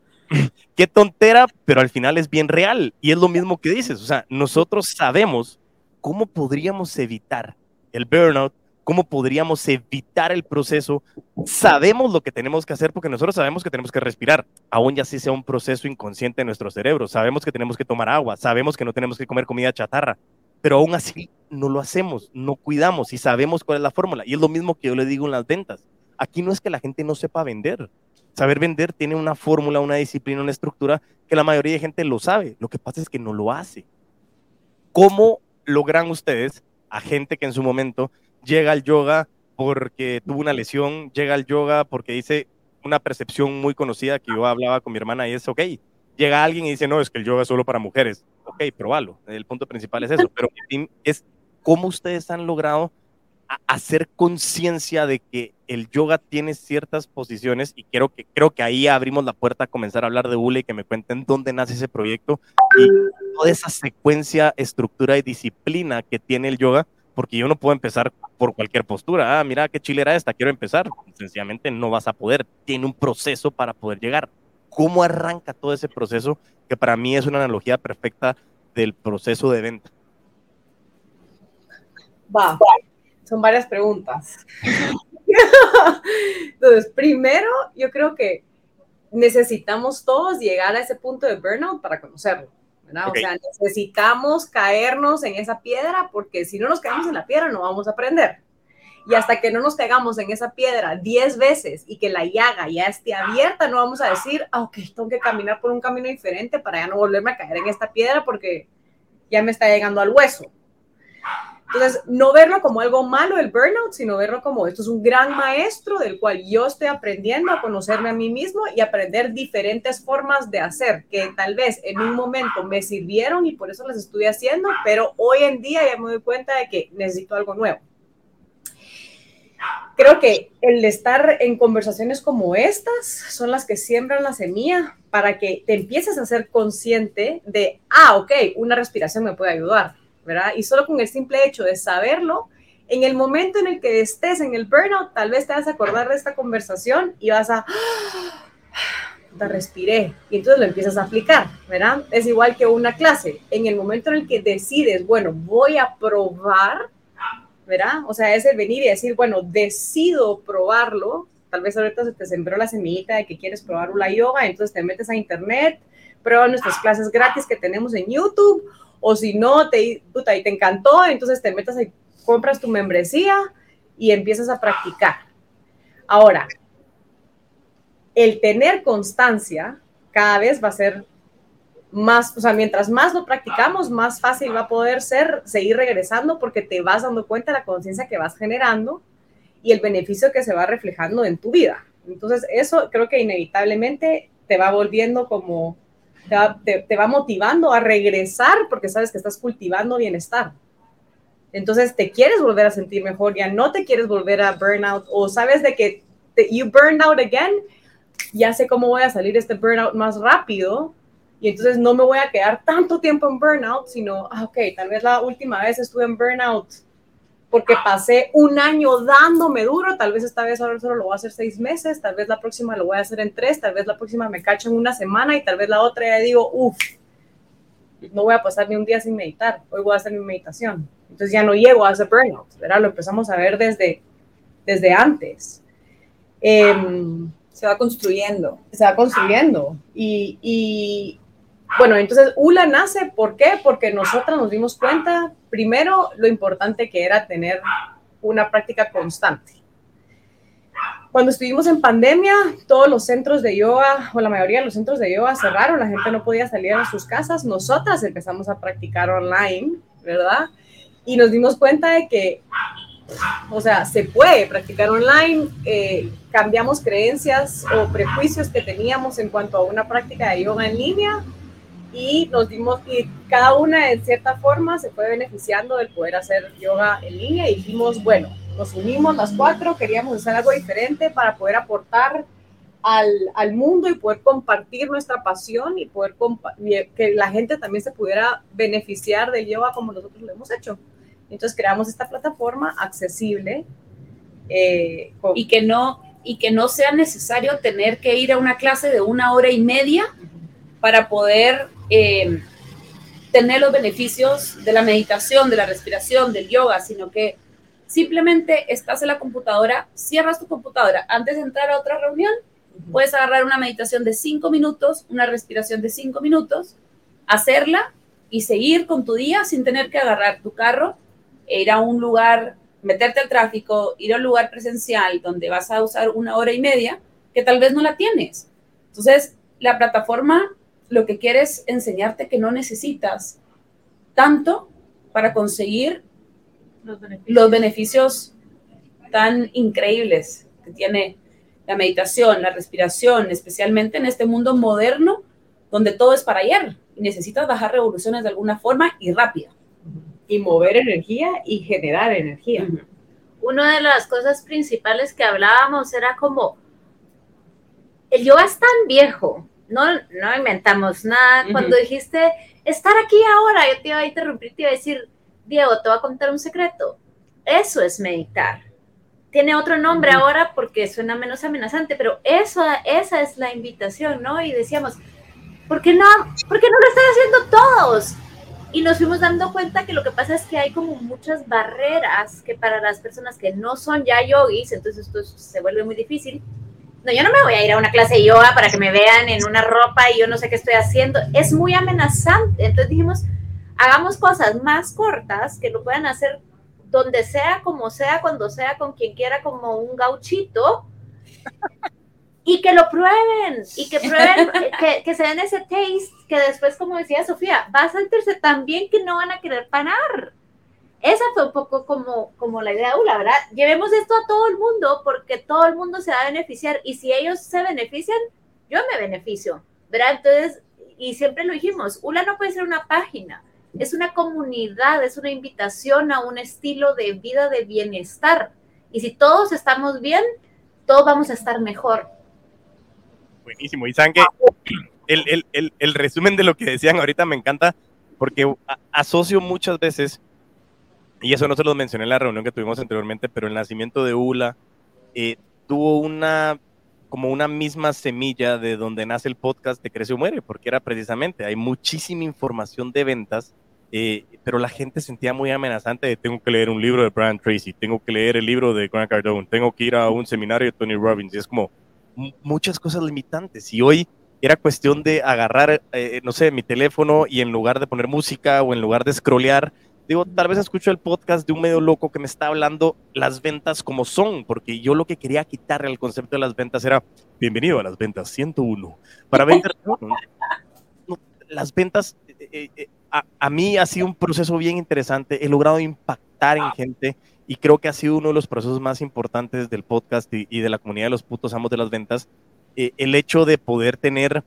Qué tontera, pero al final es bien real. Y es lo mismo que dices. O sea, nosotros sabemos cómo podríamos evitar el burnout, cómo podríamos evitar el proceso. Sabemos lo que tenemos que hacer porque nosotros sabemos que tenemos que respirar, aún ya sí sea un proceso inconsciente en nuestro cerebro. Sabemos que tenemos que tomar agua, sabemos que no tenemos que comer comida chatarra, pero aún así no lo hacemos, no cuidamos y sabemos cuál es la fórmula. Y es lo mismo que yo le digo en las ventas. Aquí no es que la gente no sepa vender. Saber vender tiene una fórmula, una disciplina, una estructura que la mayoría de gente lo sabe. Lo que pasa es que no lo hace. ¿Cómo logran ustedes a gente que en su momento llega al yoga porque tuvo una lesión, llega al yoga porque dice una percepción muy conocida que yo hablaba con mi hermana y es, ok, llega alguien y dice, no, es que el yoga es solo para mujeres. Ok, probalo. El punto principal es eso, pero es cómo ustedes han logrado hacer conciencia de que el yoga tiene ciertas posiciones y creo que, creo que ahí abrimos la puerta a comenzar a hablar de Ule y que me cuenten dónde nace ese proyecto y toda esa secuencia, estructura y disciplina que tiene el yoga, porque yo no puedo empezar por cualquier postura. Ah, mira qué chilera esta, quiero empezar. Sencillamente no vas a poder. Tiene un proceso para poder llegar. ¿Cómo arranca todo ese proceso? Que para mí es una analogía perfecta del proceso de venta. Va, son varias preguntas. [laughs] Entonces, primero, yo creo que necesitamos todos llegar a ese punto de burnout para conocerlo. ¿verdad? Okay. O sea, necesitamos caernos en esa piedra porque si no nos caemos en la piedra no vamos a aprender. Y hasta que no nos caigamos en esa piedra 10 veces y que la llaga ya esté abierta, no vamos a decir, ah, ok, tengo que caminar por un camino diferente para ya no volverme a caer en esta piedra porque ya me está llegando al hueso. Entonces, no verlo como algo malo el burnout, sino verlo como esto es un gran maestro del cual yo estoy aprendiendo a conocerme a mí mismo y aprender diferentes formas de hacer que tal vez en un momento me sirvieron y por eso las estoy haciendo, pero hoy en día ya me doy cuenta de que necesito algo nuevo. Creo que el estar en conversaciones como estas son las que siembran la semilla para que te empieces a ser consciente de, ah, ok, una respiración me puede ayudar ¿verdad? Y solo con el simple hecho de saberlo, en el momento en el que estés en el burnout, tal vez te vas a acordar de esta conversación y vas a, [gasps] te respiré, y entonces lo empiezas a aplicar, ¿verdad? Es igual que una clase, en el momento en el que decides, bueno, voy a probar, ¿verdad? O sea, es el venir y decir, bueno, decido probarlo, tal vez ahorita se te sembró la semillita de que quieres probar una yoga, entonces te metes a internet, prueba nuestras clases gratis que tenemos en YouTube, o si no, te, puta, y te encantó, entonces te metas y compras tu membresía y empiezas a practicar. Ahora, el tener constancia cada vez va a ser más, o sea, mientras más lo practicamos, más fácil va a poder ser seguir regresando porque te vas dando cuenta de la conciencia que vas generando y el beneficio que se va reflejando en tu vida, Entonces, eso creo que inevitablemente te va volviendo como, te va, motivando a regresar porque sabes que estás cultivando bienestar. Entonces te quieres volver a sentir mejor, ya no te quieres volver a burnout o sabes de que te, you burned out again, ya sé cómo voy a salir este burnout más rápido y entonces no me voy a quedar tanto tiempo en burnout, sino, ah, ok, tal vez la última vez estuve en burnout porque pasé un año dándome duro, tal vez esta vez ahora solo lo voy a hacer seis meses, tal vez la próxima lo voy a hacer en tres, tal vez la próxima me cacho en una semana y tal vez la otra ya digo, uff, no voy a pasar ni un día sin meditar, hoy voy a hacer mi meditación. Entonces ya no llego a ese burnout, ¿verdad? Lo empezamos a ver desde, desde antes. Em, se va construyendo. Se va construyendo. Y, y, bueno, entonces ULA nace, ¿por qué? Porque nosotras nos dimos cuenta, primero, lo importante que era tener una práctica constante. Cuando estuvimos en pandemia, todos los centros de yoga, o la mayoría de los centros de yoga cerraron, la gente no podía salir a sus casas, nosotras empezamos a practicar online, ¿verdad? y nos dimos cuenta de que, o sea, se puede practicar online, eh, cambiamos creencias o prejuicios que teníamos en cuanto a una práctica de yoga en línea y nos dimos, y cada una en cierta forma se fue beneficiando del poder hacer yoga en línea y dijimos, bueno, nos unimos las cuatro, queríamos hacer algo diferente para poder aportar al, al, mundo y poder compartir nuestra pasión y poder que la gente también se pudiera beneficiar del yoga como nosotros lo hemos hecho. Entonces creamos esta plataforma accesible. Eh, y, que no, y que no sea necesario tener que ir a una clase de una hora y media para poder eh, tener los beneficios de la meditación, de la respiración, del yoga, sino que simplemente estás en la computadora, cierras tu computadora antes de entrar a otra reunión, puedes agarrar una meditación de cinco minutos, una respiración de cinco minutos, hacerla y seguir con tu día sin tener que agarrar tu carro ir a un lugar, meterte al tráfico, ir a un lugar presencial donde vas a usar una hora y media, que tal vez no la tienes. Entonces, la plataforma lo que quiere es enseñarte que no necesitas tanto para conseguir los beneficios, los beneficios tan increíbles que tiene la meditación, la respiración, especialmente en este mundo moderno donde todo es para ayer y necesitas bajar revoluciones de alguna forma y rápida y mover energía y generar energía. Una de las cosas principales que hablábamos era como, el yoga es tan viejo, no, no inventamos nada. Cuando dijiste, estar aquí ahora, yo te iba a interrumpir, te iba a decir, Diego, te voy a contar un secreto. Eso es meditar. Tiene otro nombre ahora porque suena menos amenazante, pero eso, esa es la invitación, ¿no? Y decíamos, ¿por qué no, por qué no lo están haciendo todos? Y nos fuimos dando cuenta que lo que pasa es que hay como muchas barreras que para las personas que no son ya yogis, entonces esto se vuelve muy difícil. No, yo no me voy a ir a una clase de yoga para que me vean en una ropa y yo no sé qué estoy haciendo. Es muy amenazante. Entonces dijimos, hagamos cosas más cortas que lo puedan hacer donde sea, como sea, cuando sea, con quien quiera, como un gauchito y que lo prueben y que prueben, [laughs] que, que, se den ese taste, que después, como decía Sofía, va a sentirse tan bien que no van a querer parar. Esa fue un poco como, como la idea de Ula, ¿verdad? Llevemos esto a todo el mundo porque todo el mundo se va a beneficiar y si ellos se benefician, yo me beneficio, ¿verdad? Entonces, y siempre lo dijimos, ULA no puede ser una página, es una comunidad, es una invitación a un estilo de vida de bienestar. Y si todos estamos bien, todos vamos a estar mejor buenísimo. Y saben el, el, el, el, resumen de lo que decían ahorita me encanta porque asocio muchas veces, y eso no se lo mencioné en la reunión que tuvimos anteriormente, pero el nacimiento de ULA eh, tuvo una como una misma semilla de donde nace el podcast de Crece o Muere, porque era precisamente, hay muchísima información de ventas, eh, pero la gente sentía muy amenazante de tengo que leer un libro de Brian Tracy, tengo que leer el libro de Grant Cardone, tengo que ir a un seminario de Tony Robbins, y es como, muchas cosas limitantes. Y hoy era cuestión de agarrar, eh, no sé, mi teléfono y en lugar de poner música o en lugar de scrollear, digo, tal vez escucho el podcast de un medio loco que me está hablando las ventas como son, porque yo lo que quería quitarle al concepto de las ventas era, bienvenido a las ventas 101. Para [laughs] vender, las ventas, eh, eh, a, a, mí ha sido un proceso bien interesante, he logrado impactar en gente y creo que ha sido uno de los procesos más importantes del podcast y, de la comunidad de los putos amos de las ventas, eh, el hecho de poder tener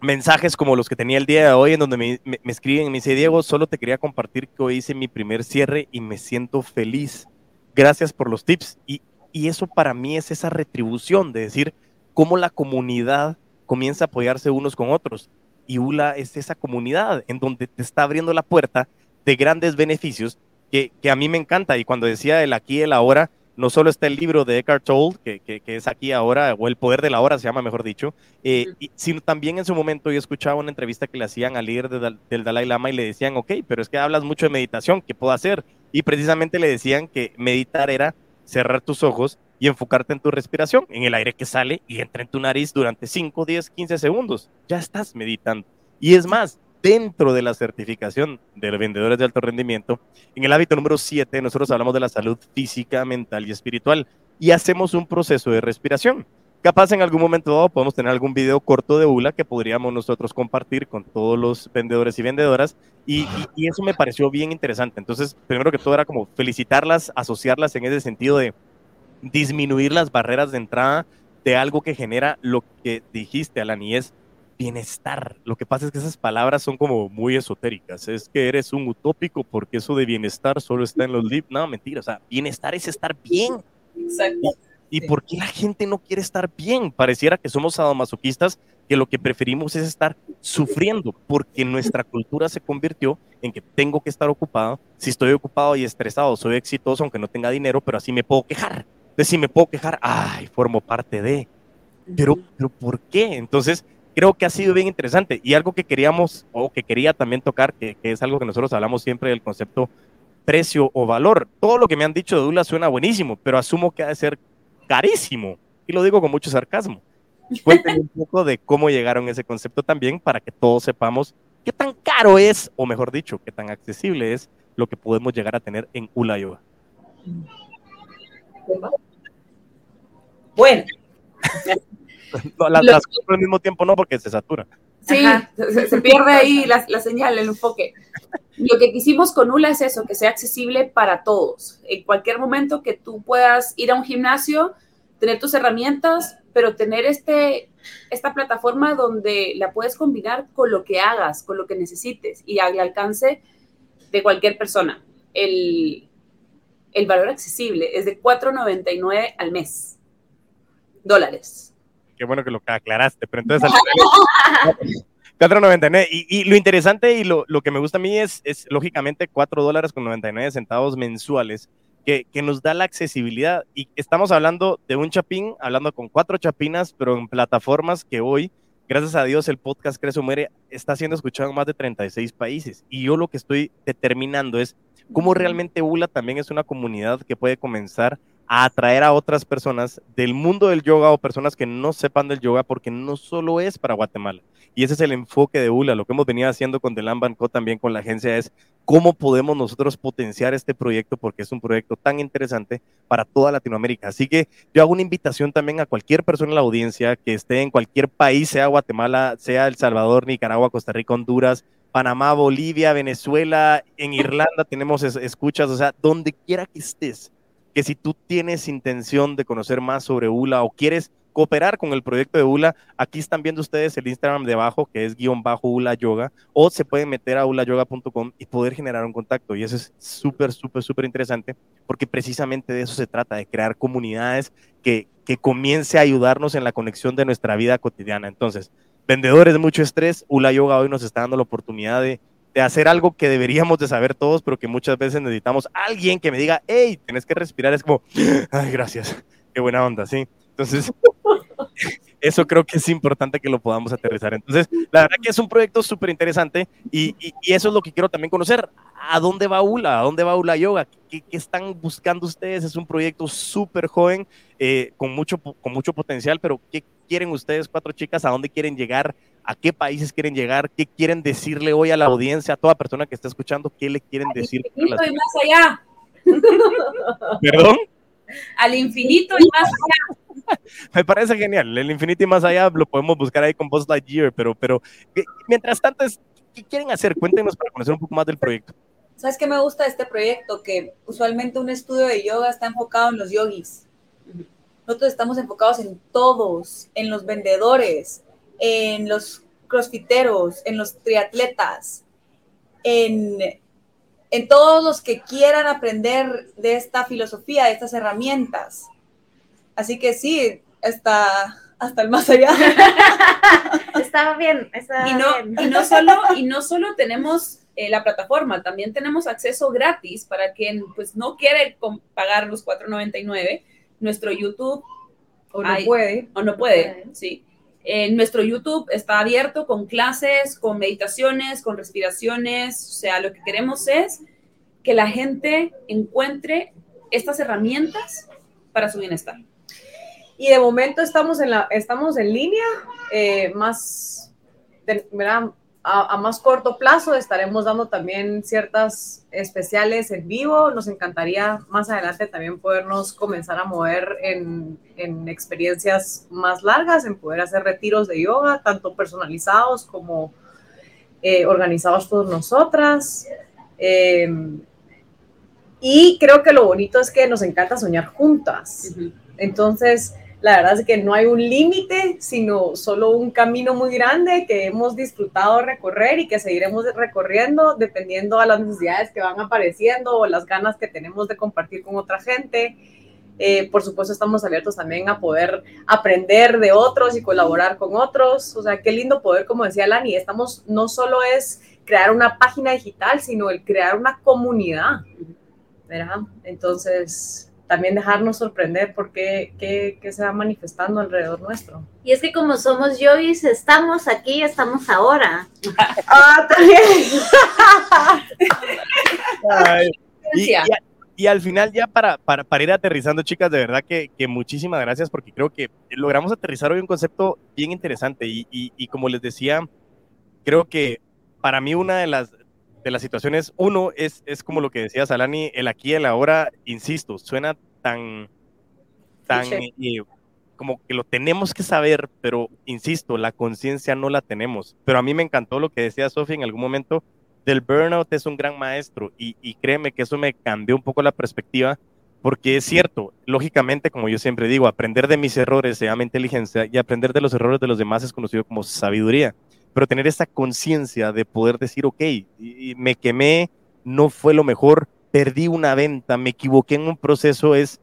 mensajes como los que tenía el día de hoy, en donde me, escriben, me dice, Diego, solo te quería compartir que hoy hice mi primer cierre y me siento feliz. Gracias por los tips. Y, y eso para mí es esa retribución de decir cómo la comunidad comienza a apoyarse unos con otros. Y ULA es esa comunidad en donde te está abriendo la puerta de grandes beneficios que, que a mí me encanta. Y cuando decía el aquí y el ahora, no solo está el libro de Eckhart Tolle, que, que, es aquí ahora, o El Poder de la Hora se llama, mejor dicho, eh, sino también en su momento yo escuchaba una entrevista que le hacían al líder del Dalai Lama y le decían, ok, pero es que hablas mucho de meditación, ¿qué puedo hacer? Y precisamente le decían que meditar era cerrar tus ojos y enfocarte en tu respiración, en el aire que sale y entra en tu nariz durante 5, 10, 15 segundos. Ya estás meditando. Y es más, dentro de la certificación de vendedores de alto rendimiento, en el hábito número 7 nosotros hablamos de la salud física, mental y espiritual y hacemos un proceso de respiración. Capaz en algún momento dado podemos tener algún video corto de ULA que podríamos nosotros compartir con todos los vendedores y vendedoras y, y, eso me pareció bien interesante. Entonces, primero que todo era como felicitarlas, asociarlas en ese sentido de disminuir las barreras de entrada de algo que genera lo que dijiste, Alan, y es bienestar. Lo que pasa es que esas palabras son como muy esotéricas. Es que eres un utópico porque eso de bienestar solo está en los libros. No, mentira. O sea, bienestar es estar bien. Exacto. ¿Y, por qué la gente no quiere estar bien? Pareciera que somos sadomasoquistas, que lo que preferimos es estar sufriendo, porque nuestra cultura se convirtió en que tengo que estar ocupado. Si estoy ocupado y estresado, soy exitoso aunque no tenga dinero, pero así me puedo quejar. Entonces, si me puedo quejar, ay, formo parte de. Pero, pero ¿por qué? Entonces, creo que ha sido bien interesante. Y algo que queríamos o que quería también tocar, que, es algo que nosotros hablamos siempre del concepto precio o valor. Todo lo que me han dicho de Dula suena buenísimo, pero asumo que ha de ser carísimo. Y lo digo con mucho sarcasmo. Cuéntenme un poco de cómo llegaron a ese concepto también para que todos sepamos qué tan caro es, o mejor dicho, qué tan accesible es lo que podemos llegar a tener en Ula Yoga. Bueno, [laughs] las, al mismo tiempo no, porque se satura. Sí, se, pierde ahí la, la, señal, el enfoque. Lo que quisimos con ULA es eso, que sea accesible para todos. En cualquier momento que tú puedas ir a un gimnasio, tener tus herramientas, pero tener este, esta plataforma donde la puedes combinar con lo que hagas, con lo que necesites y al alcance de cualquier persona. El, el valor accesible es de 4.99 al mes. Dólares qué bueno que lo aclaraste, pero entonces 4.99 [laughs] y, y lo interesante y lo, lo, que me gusta a mí es, es lógicamente 4 dólares con 99 centavos mensuales que, que, nos da la accesibilidad. Y estamos hablando de un chapín, hablando con cuatro chapinas, pero en plataformas que hoy, gracias a Dios, el podcast Crece o Muere está siendo escuchado en más de 36 países. Y yo lo que estoy determinando es cómo realmente ULA también es una comunidad que puede comenzar a atraer a otras personas del mundo del yoga o personas que no sepan del yoga porque no solo es para Guatemala. Y ese es el enfoque de ULA. Lo que hemos venido haciendo con The Lamb Co también con la agencia es cómo podemos nosotros potenciar este proyecto porque es un proyecto tan interesante para toda Latinoamérica. Así que yo hago una invitación también a cualquier persona en la audiencia que esté en cualquier país, sea Guatemala, sea El Salvador, Nicaragua, Costa Rica, Honduras, Panamá, Bolivia, Venezuela, en Irlanda tenemos escuchas, o sea, donde quiera que estés que si tú tienes intención de conocer más sobre ULA o quieres cooperar con el proyecto de ULA, aquí están viendo ustedes el Instagram de abajo, que es guion bajo ULA Yoga, o se pueden meter a ulayoga.com y poder generar un contacto. Y eso es súper, súper, súper interesante, porque precisamente de eso se trata, de crear comunidades que, que comience a ayudarnos en la conexión de nuestra vida cotidiana. Entonces, vendedores de mucho estrés, ULA Yoga hoy nos está dando la oportunidad de de hacer algo que deberíamos de saber todos, pero que muchas veces necesitamos alguien que me diga, hey, tienes que respirar, es como, ay, gracias, qué buena onda, ¿sí? Entonces, [laughs] eso creo que es importante que lo podamos aterrizar. Entonces, la verdad que es un proyecto súper interesante y, y, eso es lo que quiero también conocer. ¿A dónde va ULA? ¿A dónde va ULA Yoga? ¿Qué, qué están buscando ustedes? Es un proyecto súper joven, eh, con, mucho, con mucho potencial, pero ¿qué quieren ustedes, cuatro chicas? ¿A dónde quieren llegar? ¿A qué países quieren llegar? ¿Qué quieren decirle hoy a la audiencia, a toda persona que está escuchando? ¿Qué le quieren decir? Al infinito y más allá. [laughs] ¿Perdón? Al infinito y más allá. [laughs] Me parece genial. El infinito y más allá lo podemos buscar ahí con Buzz Lightyear, pero, pero mientras tanto, ¿qué quieren hacer? Cuéntenos para conocer un poco más del proyecto. ¿Sabes qué me gusta de este proyecto? Que usualmente un estudio de yoga está enfocado en los yogis. Nosotros estamos enfocados en todos, en los vendedores, en los crossfiteros, en los triatletas, en, en todos los que quieran aprender de esta filosofía, de estas herramientas. Así que sí, hasta, hasta el más allá. [laughs] estaba bien, estaba y no, bien. Y no solo, y no solo tenemos eh, la plataforma, también tenemos acceso gratis para quien pues no quiere pagar los 4.99, nuestro YouTube O no puede. o no puede, sí. Nuestro YouTube está abierto con clases, con meditaciones, con respiraciones, o sea, lo que queremos es que la gente encuentre estas herramientas para su bienestar. Y de momento estamos en, la, estamos en línea, eh, más, de-. A, a más corto plazo estaremos dando también ciertas especiales en vivo. Nos encantaría más adelante también podernos comenzar a mover en, en experiencias más largas, en poder hacer retiros de yoga, tanto personalizados como eh, organizados por nosotras. Eh, y creo que lo bonito es que nos encanta soñar juntas. Entonces, la verdad es que no hay un límite, sino solo un camino muy grande que hemos disfrutado recorrer y que seguiremos recorriendo dependiendo a las necesidades que van apareciendo o las ganas que tenemos de compartir con otra gente. Eh, por supuesto, estamos abiertos también a poder aprender de otros y colaborar con otros. O sea, qué lindo poder, como decía Lani, estamos, no solo es crear una página digital, sino el crear una comunidad. ¿verdad? Entonces, también dejarnos sorprender por qué, qué, qué se va manifestando alrededor nuestro. Y es que como somos yogis, estamos aquí, estamos ahora. [laughs] Ah, también. Ay, y, y- y al final ya para, para, para ir aterrizando, chicas, de verdad que, que muchísimas gracias porque creo que logramos aterrizar hoy un concepto bien interesante y, y- y como les decía, creo que para mí una de las, de las situaciones, uno es, es como lo que decía Salani, el aquí y el ahora, insisto, suena tan, tan eh, como que lo tenemos que saber, pero insisto, la conciencia no la tenemos. Pero a mí me encantó lo que decía Sofía en algún momento, del burnout es un gran maestro y, y créeme que eso me cambió un poco la perspectiva porque es cierto, lógicamente, como yo siempre digo, aprender de mis errores se llama inteligencia y aprender de los errores de los demás es conocido como sabiduría. Pero tener esa conciencia de poder decir, ok, y- me quemé, no fue lo mejor, perdí una venta, me equivoqué en un proceso, es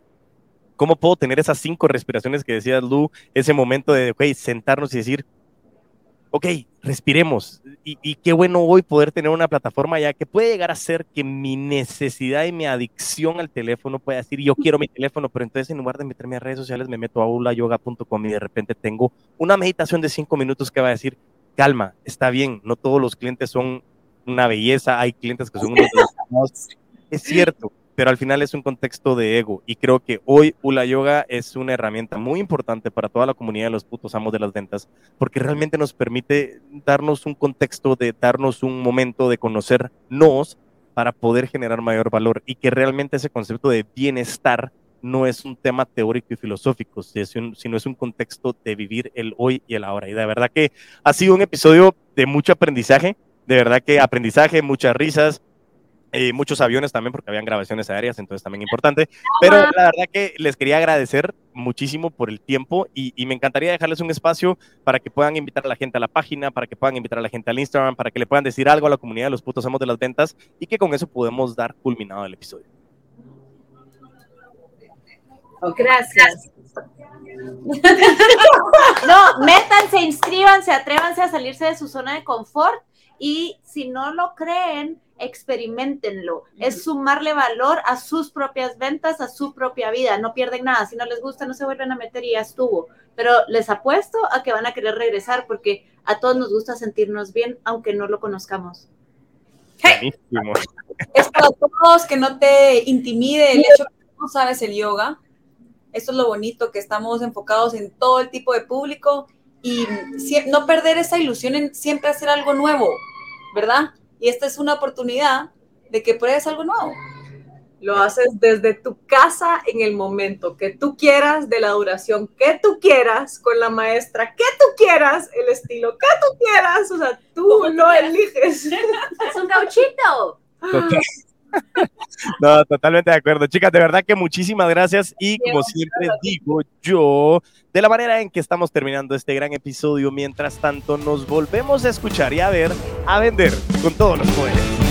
cómo puedo tener esas cinco respiraciones que decías, Lu, ese momento de, ok, sentarnos y decir, ok, respiremos. Y, y qué bueno hoy poder tener una plataforma ya que puede llegar a ser que mi necesidad y mi adicción al teléfono pueda decir, yo quiero mi teléfono, pero entonces en lugar de meterme a redes sociales, me meto a ulayoga.com y de repente tengo una meditación de cinco minutos que va a decir, calma, está bien, no todos los clientes son una belleza, hay clientes que son unos [laughs] desgraciados. Es cierto, pero al final es un contexto de ego y creo que hoy Ula Yoga es una herramienta muy importante para toda la comunidad de los putos amos de las ventas porque realmente nos permite darnos un contexto de darnos un momento de conocernos para poder generar mayor valor y que realmente ese concepto de bienestar no es un tema teórico y filosófico, sino es un contexto de vivir el hoy y el ahora. Y de verdad que ha sido un episodio de mucho aprendizaje, de verdad que aprendizaje, muchas risas, eh, muchos aviones también, porque habían grabaciones aéreas, entonces también importante. Pero la verdad que les quería agradecer muchísimo por el tiempo y, y, me encantaría dejarles un espacio para que puedan invitar a la gente a la página, para que puedan invitar a la gente al Instagram, para que le puedan decir algo a la comunidad de los putos amos de las ventas y que con eso podemos dar culminado el episodio. Gracias. [laughs] No, métanse, inscríbanse, atrévanse a salirse de su zona de confort y si no lo creen, experimentenlo. Es sumarle valor a sus propias ventas, a su propia vida. No pierden nada. Si no les gusta, no se vuelven a meter y ya estuvo. Pero les apuesto a que van a querer regresar porque a todos nos gusta sentirnos bien, aunque no lo conozcamos. Hey. Es para todos que no te intimide el hecho que no sabes el yoga. Esto es lo bonito, que estamos enfocados en todo el tipo de público y no perder esa ilusión en siempre hacer algo nuevo, ¿verdad? Y esta es una oportunidad de que pruebes algo nuevo. Lo haces desde tu casa en el momento que tú quieras, de la duración que tú quieras, con la maestra que tú quieras, el estilo que tú quieras, o sea, tú lo eliges. [laughs] Es un gauchito. Okay. [laughs] No, totalmente de acuerdo. Chicas, de verdad que muchísimas gracias y como siempre digo yo, de la manera en que estamos terminando este gran episodio, mientras tanto nos volvemos a escuchar y a ver, a vender con todos los poderes.